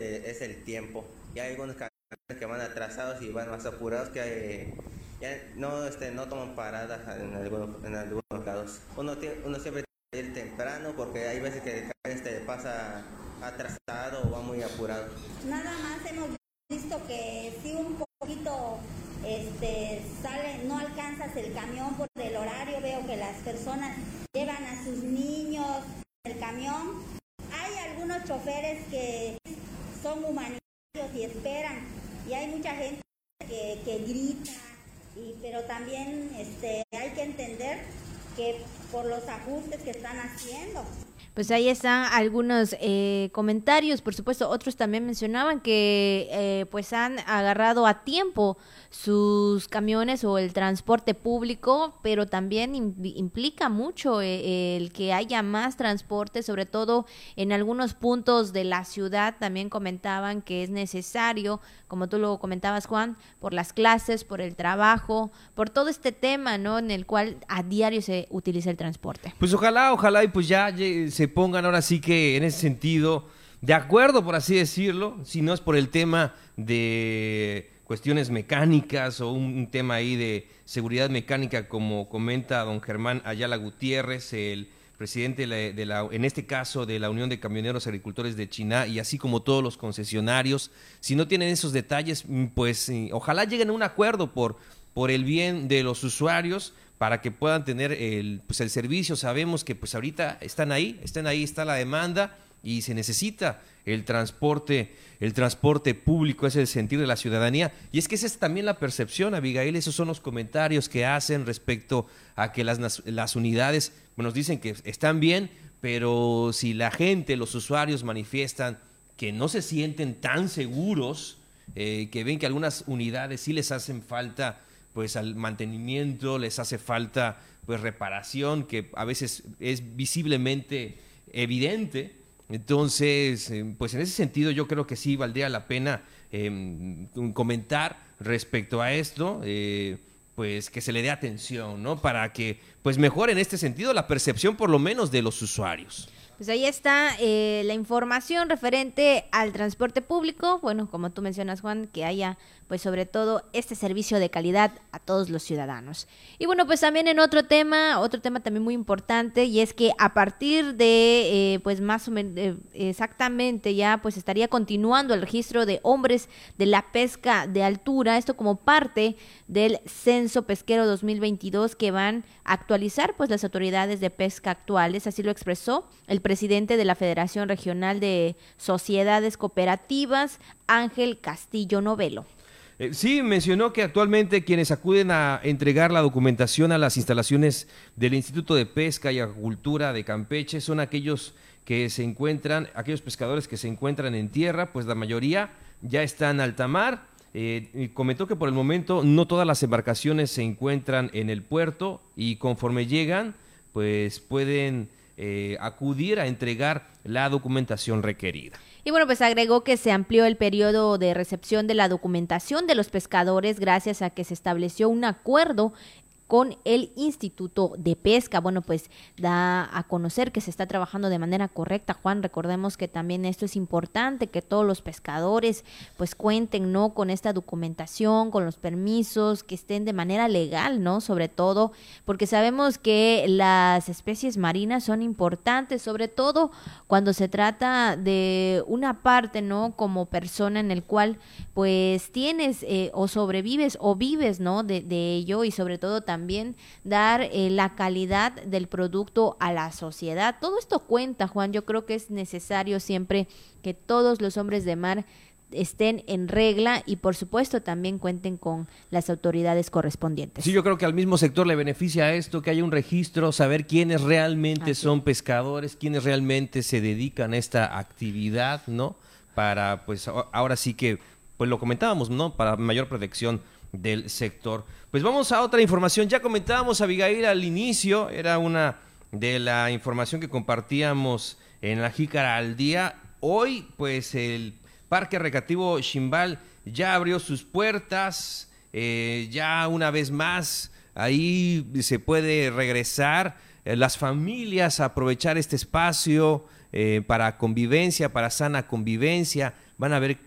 D: es el tiempo. Y hay algunos que van atrasados y van más apurados que hay, ya no, este, no toman paradas en algunos, en algunos lados. Uno, tiene, uno siempre tiene que ir temprano porque hay veces que este, pasa atrasado o va muy apurado.
E: Nada más hemos visto que sí un poquito este, sale, no alcanzas el camión por el horario, veo que las personas llevan a sus niños el camión. Hay algunos choferes que son humanitarios y esperan, y hay mucha gente que, que grita, y, pero también este, hay que entender que por los ajustes que están haciendo.
A: Pues ahí están algunos eh, comentarios, por supuesto, otros también mencionaban que eh, pues han agarrado a tiempo sus camiones o el transporte público, pero también implica mucho eh, el que haya más transporte, sobre todo en algunos puntos de la ciudad. También comentaban que es necesario, como tú lo comentabas, Juan, por las clases, por el trabajo, por todo este tema, ¿no? En el cual a diario se utiliza el transporte.
B: Pues ojalá, ojalá y pues ya se pongan ahora sí que en ese sentido de acuerdo, por así decirlo, si no es por el tema de cuestiones mecánicas o un, tema ahí de seguridad mecánica, como comenta don Germán Ayala Gutiérrez, el presidente de la, en este caso de la Unión de Camioneros Agricultores de China, y así como todos los concesionarios, si no tienen esos detalles, pues ojalá lleguen a un acuerdo por, por el bien de los usuarios para que puedan tener el, pues el servicio. Sabemos que pues ahorita están ahí, están ahí, está la demanda y se necesita el transporte, el transporte público, es el sentido de la ciudadanía. Y es que esa es también la percepción, Abigail, esos son los comentarios que hacen respecto a que las, las unidades nos dicen que están bien, pero si la gente, los usuarios manifiestan que no se sienten tan seguros, eh, que ven que algunas unidades sí les hacen falta pues al mantenimiento, les hace falta pues reparación, que a veces es visiblemente evidente, entonces, eh, pues en ese sentido yo creo que sí valdría la pena em, comentar respecto a esto, eh, pues que se le dé atención, ¿no? Para que pues mejore en este sentido la percepción por lo menos de los usuarios.
A: Pues ahí está eh, la información referente al transporte público. Bueno, como tú mencionas, Juan, que haya pues sobre todo este servicio de calidad a todos los ciudadanos. Y bueno, pues también en otro tema, otro tema también muy importante y es que a partir de, eh, pues más o menos, eh, exactamente ya, pues estaría continuando el registro de hombres de la pesca de altura, esto como parte del censo pesquero 2022 que van a actualizar pues las autoridades de pesca actuales, así lo expresó el presidente de la Federación Regional de Sociedades Cooperativas, Ángel Castillo Novelo.
B: Eh, sí, mencionó que actualmente quienes acuden a entregar la documentación a las instalaciones del Instituto de Pesca y Agricultura de Campeche son aquellos que se encuentran, aquellos pescadores que se encuentran en tierra, pues la mayoría ya están alta mar. Eh, comentó que por el momento no todas las embarcaciones se encuentran en el puerto y conforme llegan, pues pueden eh, acudir a entregar la documentación requerida.
A: Y bueno, pues agregó que se amplió el periodo de recepción de la documentación de los pescadores gracias a que se estableció un acuerdo con el Instituto de Pesca. Bueno, pues da a conocer que se está trabajando de manera correcta, Juan. Recordemos que también esto es importante, que todos los pescadores pues cuenten, ¿no? Con esta documentación, con los permisos, que estén de manera legal, ¿no? Sobre todo porque sabemos que las especies marinas son importantes, sobre todo cuando se trata de una parte, ¿no? Como persona en el cual pues tienes eh, o sobrevives o vives, ¿no? De, de ello y sobre todo también también dar eh, la calidad del producto a la sociedad. Todo esto cuenta, Juan. Yo creo que es necesario siempre que todos los hombres de mar estén en regla y por supuesto también cuenten con las autoridades correspondientes.
B: Sí, yo creo que al mismo sector le beneficia esto, que haya un registro, saber quiénes realmente son pescadores, quiénes realmente se dedican a esta actividad, ¿no? Para, pues ahora sí que, pues lo comentábamos, ¿no? Para mayor protección del sector. Pues vamos a otra información. Ya comentábamos a Abigail al inicio, era una de la información que compartíamos en la Jícara al día. Hoy, pues el Parque Recreativo Chimbal ya abrió sus puertas, eh, ya una vez más ahí se puede regresar eh, las familias a aprovechar este espacio eh, para convivencia, para sana convivencia. Van a haber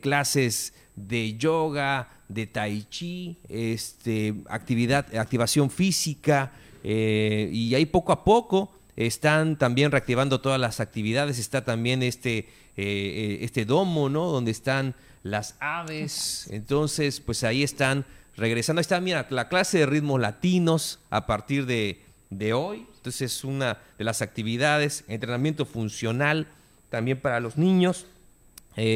B: clases de yoga, de tai chi, este, actividad, activación física, eh, y ahí poco a poco están también reactivando todas las actividades, está también este, eh, eh, este domo, ¿no? Donde están las aves, entonces pues ahí están regresando, ahí está, mira, la clase de ritmos latinos a partir de, de hoy, entonces es una de las actividades, entrenamiento funcional también para los niños,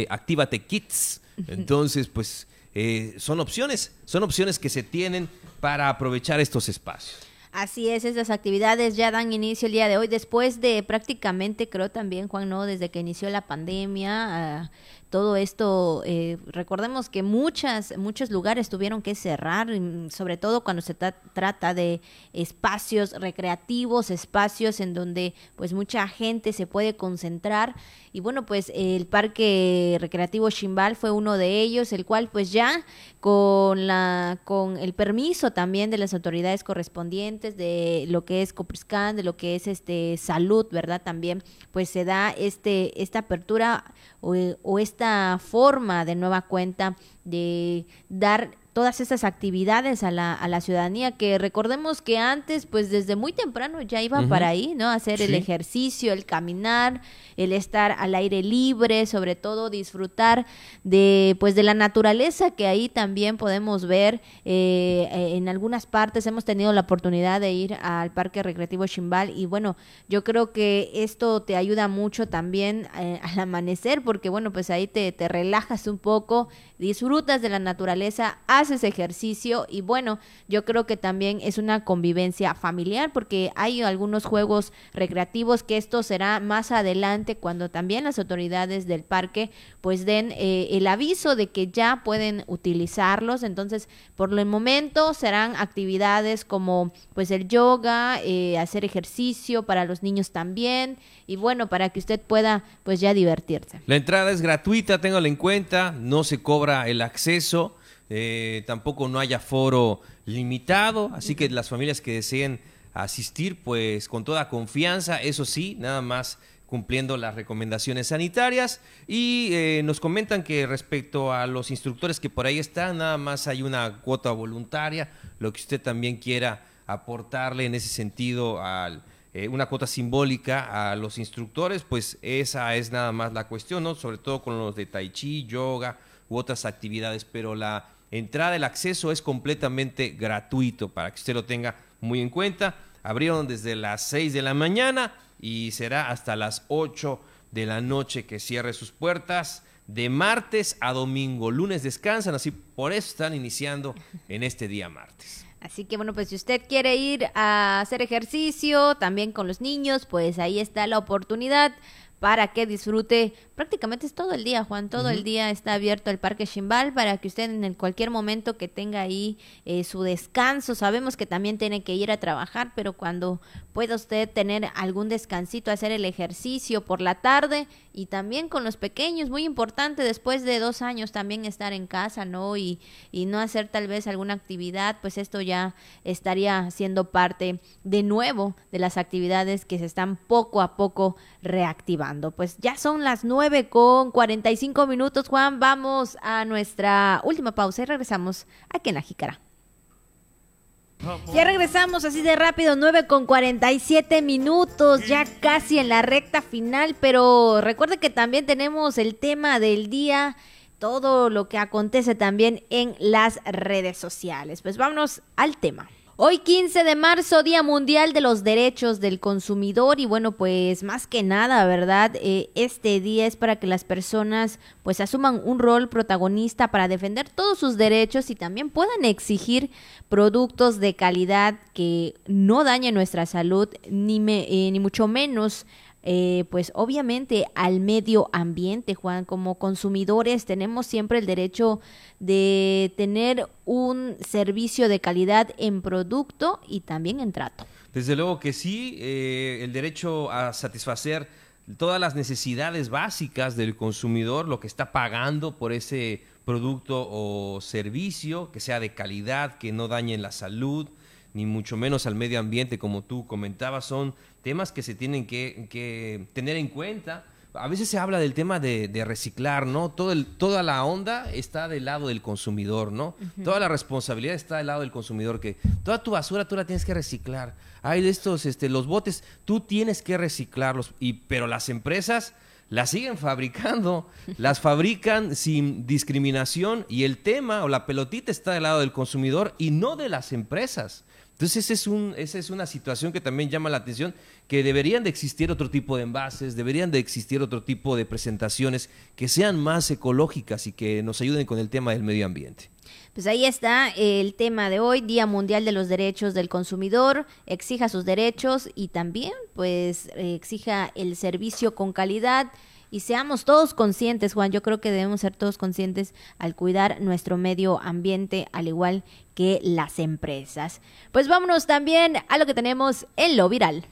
B: Actívate Kids, entonces pues eh, son opciones, son opciones que se tienen para aprovechar estos espacios.
A: Así es, esas actividades ya dan inicio el día de hoy, después de prácticamente, creo también, Juan, ¿no? Desde que inició la pandemia, uh, todo esto, eh, recordemos que muchas, muchos lugares tuvieron que cerrar, sobre todo cuando se trata de espacios recreativos, espacios en donde pues mucha gente se puede concentrar. Y bueno, pues el Parque Recreativo Chimbal fue uno de ellos, el cual pues ya con la con el permiso también de las autoridades correspondientes de lo que es Copriscan, de lo que es este salud, ¿verdad? También pues se da este esta apertura o, o esta forma de nueva cuenta de dar todas estas actividades a la, a la ciudadanía que recordemos que antes pues desde muy temprano ya iban para ahí, ¿no? Hacer el ejercicio, el caminar, el estar al aire libre, sobre todo disfrutar de pues de la naturaleza que ahí también podemos ver eh, en algunas partes. Hemos tenido la oportunidad de ir al Parque Recreativo Chimbal y bueno, yo creo que esto te ayuda mucho también eh, al amanecer porque bueno, pues ahí te, te relajas un poco, disfrutas de la naturaleza, haces ejercicio y bueno, yo creo que también es una convivencia familiar porque hay algunos juegos recreativos que esto será más adelante cuando también las autoridades del parque pues den eh, el aviso de que ya pueden utilizarlos. Entonces, por el momento serán actividades como pues el yoga, eh, hacer ejercicio para los niños también y bueno, para que usted pueda pues ya divertirse.
B: La entrada es gratuita, téngalo en cuenta, no se cobra el acceso. Eh, tampoco no haya foro limitado, así que las familias que deseen asistir, pues con toda confianza, eso sí, nada más cumpliendo las recomendaciones sanitarias y eh, nos comentan que respecto a los instructores que por ahí están, nada más hay una cuota voluntaria, lo que usted también quiera aportarle en ese sentido al eh, una cuota simbólica a los instructores, pues esa es nada más la cuestión, ¿no? Sobre todo con los de tai chi, yoga u otras actividades, pero la entrada, el acceso es completamente gratuito para que usted lo tenga muy en cuenta. Abrieron desde las 6 de la mañana y será hasta las 8 de la noche que cierre sus puertas. De martes a domingo, lunes descansan, así por eso están iniciando en este día martes.
A: Así que bueno, pues si usted quiere ir a hacer ejercicio también con los niños, pues ahí está la oportunidad para que disfrute prácticamente es todo el día, Juan, todo el día está abierto el Parque Chimbal para que usted en cualquier momento que tenga ahí eh, su descanso, sabemos que también tiene que ir a trabajar, pero cuando pueda usted tener algún descansito, hacer el ejercicio por la tarde y también con los pequeños, muy importante después de dos años también estar en casa, ¿no? Y, y no hacer tal vez alguna actividad, pues esto ya estaría siendo parte de nuevo de las actividades que se están poco a poco reactivando. Pues ya son las nueve con 45 minutos, Juan. Vamos a nuestra última pausa y regresamos aquí en la Jícara. Ya regresamos así de rápido, 9 con 47 minutos, ya casi en la recta final, pero recuerde que también tenemos el tema del día, todo lo que acontece también en las redes sociales. Pues vámonos al tema. Hoy 15 de marzo, Día Mundial de los Derechos del Consumidor y bueno, pues más que nada, ¿verdad? Eh, este día es para que las personas pues asuman un rol protagonista para defender todos sus derechos y también puedan exigir productos de calidad que no dañen nuestra salud ni, me, eh, ni mucho menos eh, pues obviamente al medio ambiente, Juan. Como consumidores tenemos siempre el derecho de tener un servicio de calidad en producto y también en trato.
B: Desde luego que sí, eh, el derecho a satisfacer todas las necesidades básicas del consumidor, lo que está pagando por ese producto o servicio, que sea de calidad, que no dañe la salud, ni mucho menos al medio ambiente, como tú comentabas, son temas que se tienen que, tener en cuenta. A veces se habla del tema de, reciclar, ¿no? Todo el, toda la onda está del lado del consumidor, ¿no? Toda la responsabilidad está del lado del consumidor, que toda tu basura tú la tienes que reciclar. Hay de estos, este, los botes, tú tienes que reciclarlos, y, pero las empresas las siguen fabricando, las fabrican sin discriminación y el tema o la pelotita está del lado del consumidor y no de las empresas. Entonces, es un, esa es una situación que también llama la atención, que deberían de existir otro tipo de envases, deberían de existir otro tipo de presentaciones que sean más ecológicas y que nos ayuden con el tema del medio ambiente.
A: Pues ahí está el tema de hoy, Día Mundial de los Derechos del Consumidor, exija sus derechos y también pues exija el servicio con calidad y seamos todos conscientes, Juan, yo creo que debemos ser todos conscientes al cuidar nuestro medio ambiente, al igual que las empresas. Pues vámonos también a lo que tenemos en lo viral.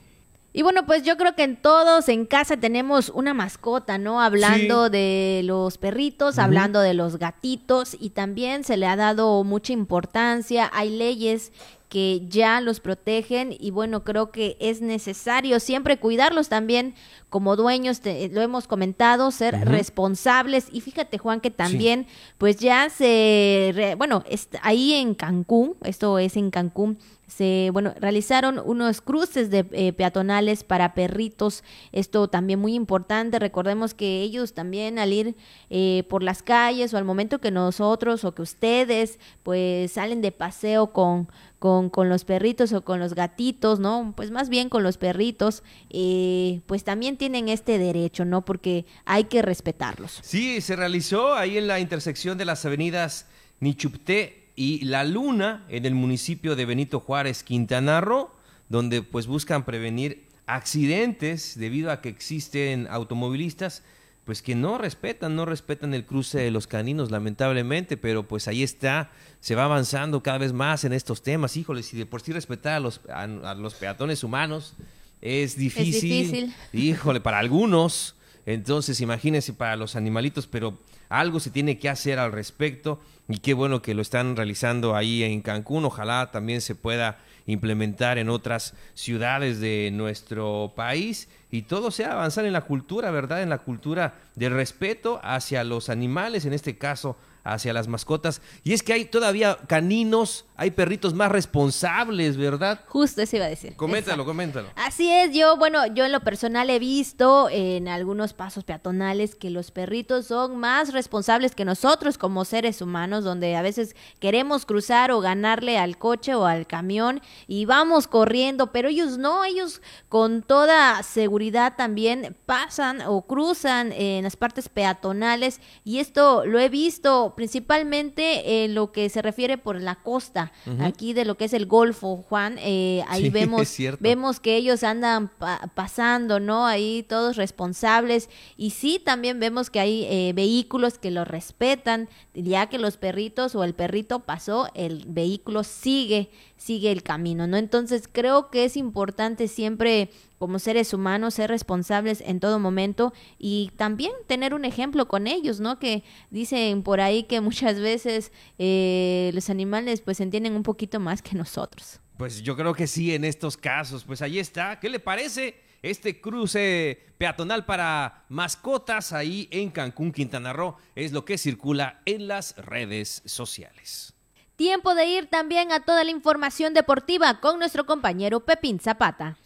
A: Y bueno, pues yo creo que en todos en casa tenemos una mascota, ¿no? Hablando de los perritos, hablando de los gatitos y también se le ha dado mucha importancia. Hay leyes que ya los protegen y bueno, creo que es necesario siempre cuidarlos también como dueños, lo hemos comentado, ser responsables. Y fíjate Juan que también pues ya se, bueno, ahí en Cancún, esto es en Cancún, se bueno realizaron unos cruces de eh, peatonales para perritos. Esto también muy importante. Recordemos que ellos también al ir eh, por las calles o al momento que nosotros o que ustedes pues salen de paseo con con, con los perritos o con los gatitos, ¿no? Pues más bien con los perritos, eh, pues también tienen este derecho, ¿no? Porque hay que respetarlos.
B: Sí, se realizó ahí en la intersección de las avenidas Nichupté y La Luna, en el municipio de Benito Juárez, Quintana Roo, donde pues buscan prevenir accidentes debido a que existen automovilistas pues que no respetan, no respetan el cruce de los caninos, lamentablemente, pero pues ahí está, se va avanzando cada vez más en estos temas, híjole, si de por sí respetar a los, a, los peatones humanos es difícil, es difícil, híjole, para algunos, entonces imagínense para los animalitos, pero algo se tiene que hacer al respecto y qué bueno que lo están realizando ahí en Cancún, ojalá también se pueda implementar en otras ciudades de nuestro país y todo sea avanzar en la cultura, ¿verdad? En la cultura del respeto hacia los animales, en este caso hacia las mascotas. Y es que hay todavía caninos, hay perritos más responsables, ¿verdad?
A: Justo eso iba a decir.
B: Coméntalo, coméntalo.
A: Así es, yo, bueno, yo en lo personal he visto en algunos pasos peatonales que los perritos son más responsables que nosotros como seres humanos, donde a veces queremos cruzar o ganarle al coche o al camión y vamos corriendo, pero ellos no, ellos con toda seguridad también pasan o cruzan en las partes peatonales y esto lo he visto principalmente en lo que se refiere por la costa, aquí de lo que es el Golfo, Juan, eh, ahí vemos, vemos que ellos andan pasando, ¿no? Ahí todos responsables y sí, también vemos que hay eh, vehículos que lo respetan, ya que los perritos o el perrito pasó, el vehículo sigue, sigue el camino, ¿no? Entonces creo que es importante siempre como seres humanos, ser responsables en todo momento y también tener un ejemplo con ellos, ¿no? Que dicen por ahí que muchas veces eh, los animales pues entienden un poquito más que nosotros.
B: Pues yo creo que sí en estos casos. Pues ahí está. ¿Qué le parece este cruce peatonal para mascotas ahí en Cancún, Quintana Roo? Es lo que circula en las redes sociales.
A: Tiempo de ir también a toda la información deportiva con nuestro compañero Pepín Zapata.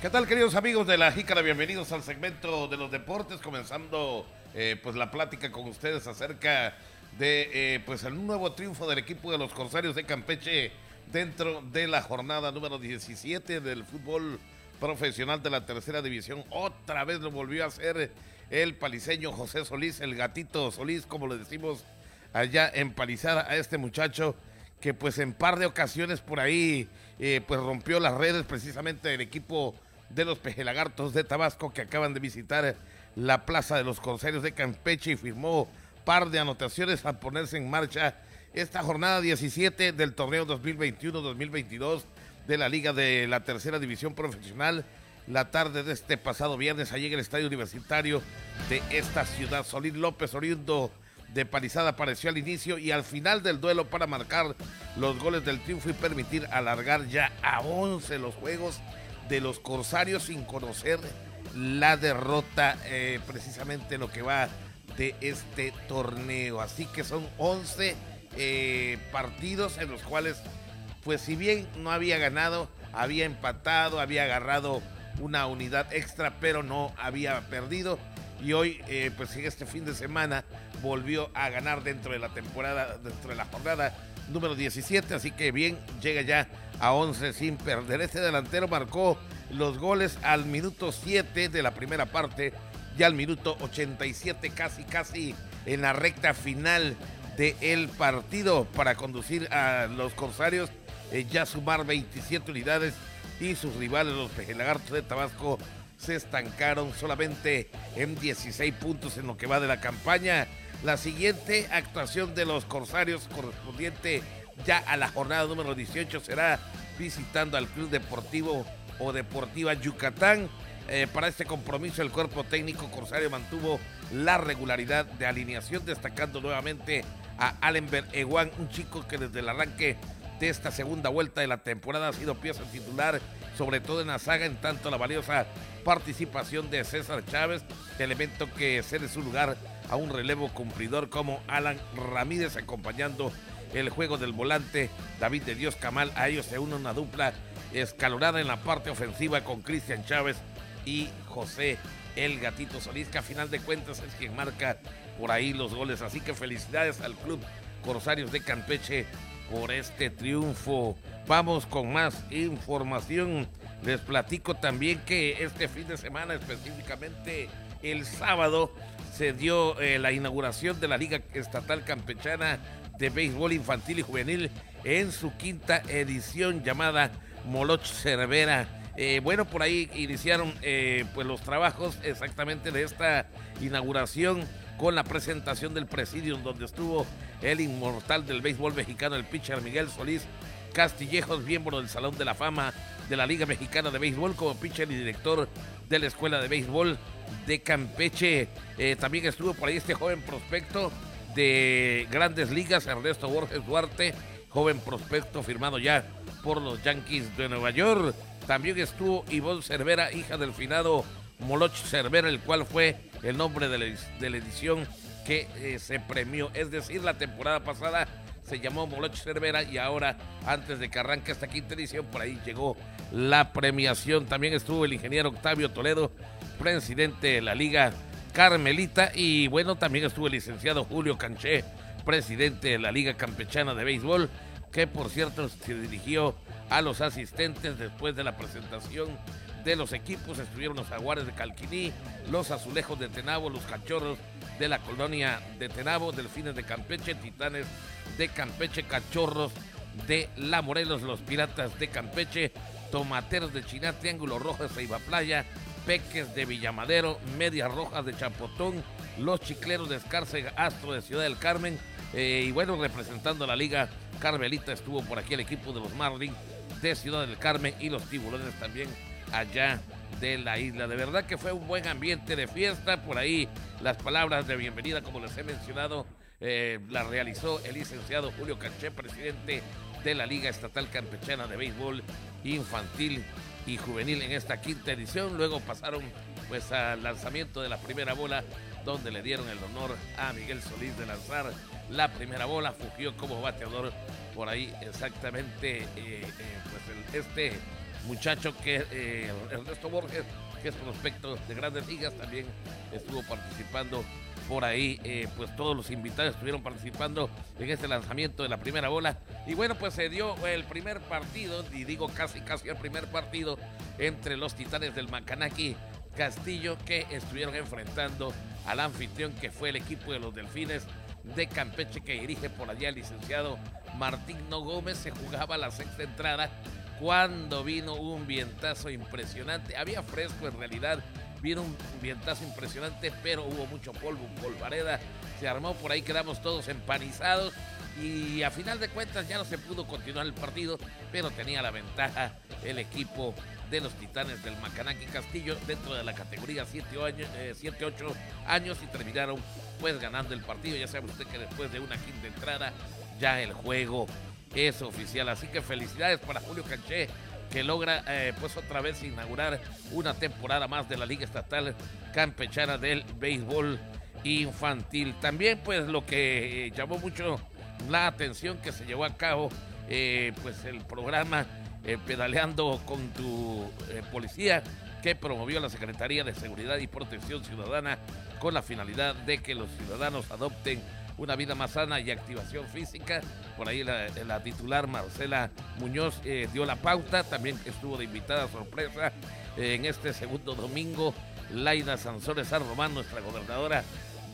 F: ¿Qué tal, queridos amigos de la Jícara? Bienvenidos al segmento de los deportes, comenzando eh, pues la plática con ustedes acerca de eh, pues el nuevo triunfo del equipo de los Corsarios de Campeche dentro de la jornada número 17 del fútbol profesional de la tercera división. Otra vez lo volvió a hacer el paliseño José Solís, el gatito Solís, como le decimos allá en Palizada a este muchacho que pues en par de ocasiones por ahí eh, pues rompió las redes precisamente del equipo de los Pejelagartos de Tabasco que acaban de visitar la Plaza de los Corsarios de Campeche y firmó par de anotaciones al ponerse en marcha esta jornada 17 del torneo 2021-2022 de la Liga de la Tercera División Profesional. La tarde de este pasado viernes allí en el Estadio Universitario de esta ciudad. Solín López, oriundo de Palizada, apareció al inicio y al final del duelo para marcar los goles del triunfo y permitir alargar ya a 11 los juegos de los Corsarios sin conocer la derrota, eh, precisamente lo que va de este torneo. Así que son 11 eh, partidos en los cuales, pues si bien no había ganado, había empatado, había agarrado una unidad extra, pero no había perdido. Y hoy, eh, pues en este fin de semana, volvió a ganar dentro de la temporada, dentro de la jornada número 17. Así que bien, llega ya a 11 sin perder. Este delantero marcó los goles al minuto 7 de la primera parte y al minuto 87 casi casi en la recta final del partido para conducir a los Corsarios eh, ya sumar 27 unidades y sus rivales los Pejelagartos de Tabasco se estancaron solamente en 16 puntos en lo que va de la campaña. La siguiente actuación de los Corsarios correspondiente ya a la jornada número 18 será visitando al Club Deportivo o Deportiva Yucatán. Eh, para este compromiso el cuerpo técnico Corsario mantuvo la regularidad de alineación, destacando nuevamente a Allenberg Ewan, un chico que desde el arranque de esta segunda vuelta de la temporada ha sido pieza titular, sobre todo en la saga, en tanto la valiosa participación de César Chávez, elemento que cede su lugar a un relevo cumplidor como Alan Ramírez, acompañando el juego del volante David de Dios Camal. A ellos se une una dupla escalonada en la parte ofensiva con Cristian Chávez y José El Gatito Solís, que a final de cuentas es quien marca por ahí los goles. Así que felicidades al club Corsarios de Campeche por este triunfo. Vamos con más información. Les platico también que este fin de semana, específicamente el sábado, se dio eh, la inauguración de la Liga Estatal Campechana de Béisbol Infantil y Juvenil en su quinta edición llamada Moloch Cervera. Eh, bueno, por ahí iniciaron eh, pues los trabajos exactamente de esta inauguración con la presentación del presidium donde estuvo el inmortal del béisbol mexicano, el pitcher Miguel Solís Castillejos, miembro del Salón de la Fama de la Liga Mexicana de Béisbol como pitcher y director de la Escuela de Béisbol de Campeche. Eh, también estuvo por ahí este joven prospecto de grandes ligas, Ernesto Borges Duarte, joven prospecto firmado ya por los Yankees de Nueva York. También estuvo Ivonne Cervera, hija del finado Moloch Cervera, el cual fue el nombre de la, edición que eh, se premió. Es decir, la temporada pasada se llamó Moloch Cervera y ahora, antes de que arranque esta quinta edición, por ahí llegó la premiación. También estuvo el ingeniero Octavio Toledo, presidente de la Liga Carmelita. Y bueno, también estuvo el licenciado Julio Canché, presidente de la Liga Campechana de Béisbol, que por cierto se dirigió a los asistentes después de la presentación de los equipos. Estuvieron los jaguares de Calquiní, los azulejos de Tenabo, los cachorros de la colonia de Tenabo, delfines de Campeche, titanes de Campeche, cachorros de La Morelos, los piratas de Campeche, tomateros de Chiná, Triángulo Rojo de Ceiba Playa, peques de Villamadero, medias rojas de Champotón, los chicleros de Escárcega, Astro de Ciudad del Carmen, eh, y bueno, representando a la Liga Carmelita estuvo por aquí el equipo de los Marlins de Ciudad del Carmen y los tiburones también allá de la isla. De verdad que fue un buen ambiente de fiesta. Por ahí las palabras de bienvenida, como les he mencionado, eh, las realizó el licenciado Julio Canché, presidente de la Liga Estatal Campechana de Béisbol Infantil y Juvenil en esta quinta edición. Luego pasaron pues al lanzamiento de la primera bola, donde le dieron el honor a Miguel Solís de lanzar la primera bola. Fugió como bateador por ahí exactamente eh, eh, pues este muchacho que eh, Ernesto Borges, que es prospecto de grandes ligas, también estuvo participando por ahí, eh, pues todos los invitados estuvieron participando en este lanzamiento de la primera bola. Y bueno, pues se dio el primer partido, y digo casi casi el primer partido, entre los titanes del Macanaki Castillo, que estuvieron enfrentando al anfitrión que fue el equipo de los Delfines de Campeche que dirige por allá el licenciado Martín No Gómez. Se jugaba la sexta entrada cuando vino un vientazo impresionante. Había fresco en realidad, vino un vientazo impresionante, pero hubo mucho polvo, polvareda. Se armó por ahí, quedamos todos empanizados y a final de cuentas ya no se pudo continuar el partido, pero tenía la ventaja el equipo de los Titanes del Macanaki Castillo dentro de la categoría 7-8 años, eh, años y terminaron pues ganando el partido. Ya sabe usted que después de una quinta entrada ya el juego es oficial. Así que felicidades para Julio Canché, que logra eh, pues otra vez inaugurar una temporada más de la Liga Estatal Campechana del Béisbol Infantil. También pues lo que eh, llamó mucho la atención que se llevó a cabo eh, pues el programa Pedaleando con tu policía que promovió la Secretaría de Seguridad y Protección Ciudadana con la finalidad de que los ciudadanos adopten una vida más sana y activación física. Por ahí la, titular Marcela Muñoz eh, dio la pauta, también estuvo de invitada sorpresa eh, en este segundo domingo. Laida Sansores San nuestra gobernadora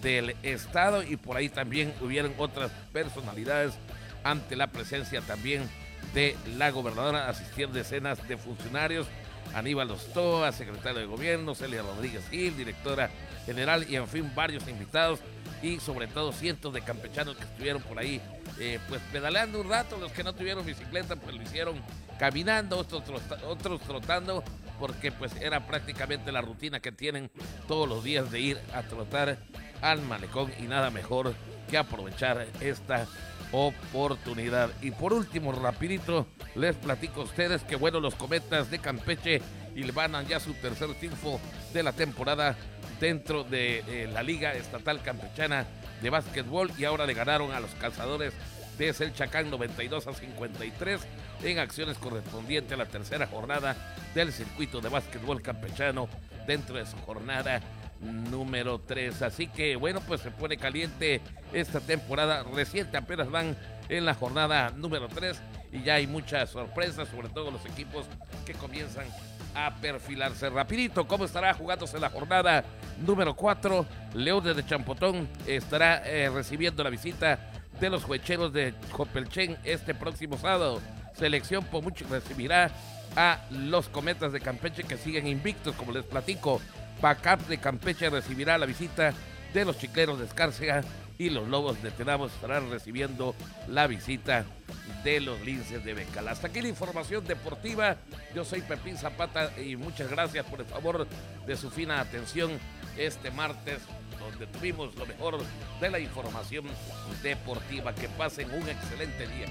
F: del estado, y por ahí también hubieron otras personalidades ante la presencia también de la gobernadora, asistieron decenas de funcionarios, Aníbal Ostoa, secretario de gobierno, Celia Rodríguez Gil, directora general y en fin varios invitados y sobre todo cientos de campechanos que estuvieron por ahí eh, pues pedaleando un rato, los que no tuvieron bicicleta pues lo hicieron caminando, otros, otros trotando porque pues era prácticamente la rutina que tienen todos los días de ir a trotar al malecón y nada mejor que aprovechar esta oportunidad. Y por último, rapidito, les platico a ustedes que bueno, los cometas de Campeche hilvanan ya su tercer triunfo de la temporada dentro de eh, la Liga Estatal Campechana de Básquetbol y ahora le ganaron a los cazadores de Selchacán 92 a 53 en acciones correspondientes a la tercera jornada del circuito de básquetbol campechano dentro de su jornada número 3. Así que bueno, pues se pone caliente esta temporada reciente, apenas van en la jornada número 3 y ya hay muchas sorpresas, sobre todo los equipos que comienzan a perfilarse rapidito. ¿Cómo estará jugándose la jornada número 4? Leones de Champotón estará eh, recibiendo la visita de los juecheros de Copelchen este próximo sábado. Selección Pomuch recibirá a los Cometas de Campeche que siguen invictos, como les platico. Backup de Campeche recibirá la visita de los Chicleros de Escárcega y los Lobos de Tenamos estarán recibiendo la visita de los linces de Becal. Hasta aquí la información deportiva. Yo soy Pepín Zapata y muchas gracias por el favor de su fina atención este martes, donde tuvimos lo mejor de la información deportiva. Que pasen un excelente día.